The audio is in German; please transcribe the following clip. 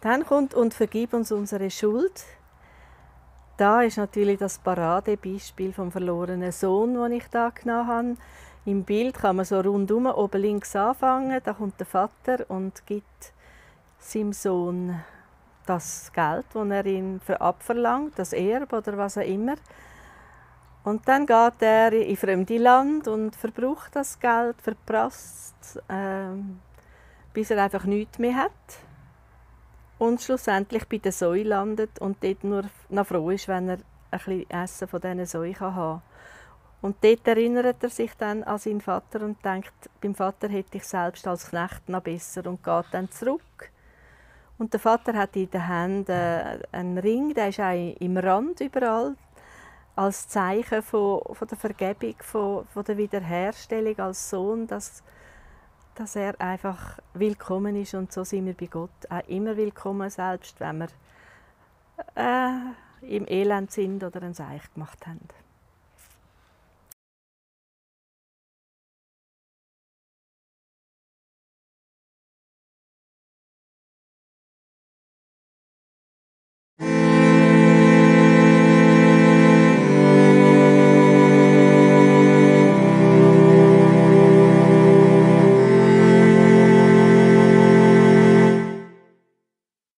Dann kommt und vergib uns unsere Schuld. Da ist natürlich das Paradebeispiel vom verlorenen Sohn, den ich da genommen habe. Im Bild kann man so rundum oben links anfangen. Da kommt der Vater und gibt seinem Sohn das Geld, das er ihm abverlangt, das Erbe oder was auch immer. Und dann geht er in fremde Land und verbraucht das Geld, verprasst, äh, bis er einfach nichts mehr hat. Und schlussendlich bei der Säue landet und dort nur noch froh ist, wenn er ein bisschen Essen von diesen Säue haben kann. Und dort erinnert er sich dann an seinen Vater und denkt, beim Vater hätte ich selbst als Knecht noch besser und geht dann zurück. Und der Vater hat in den Händen einen Ring, der ist auch im Rand überall als Zeichen von, von der Vergebung, von, von der Wiederherstellung als Sohn, dass, dass er einfach willkommen ist. Und so sind wir bei Gott auch immer willkommen, selbst wenn wir äh, im Elend sind oder ein Seich gemacht haben.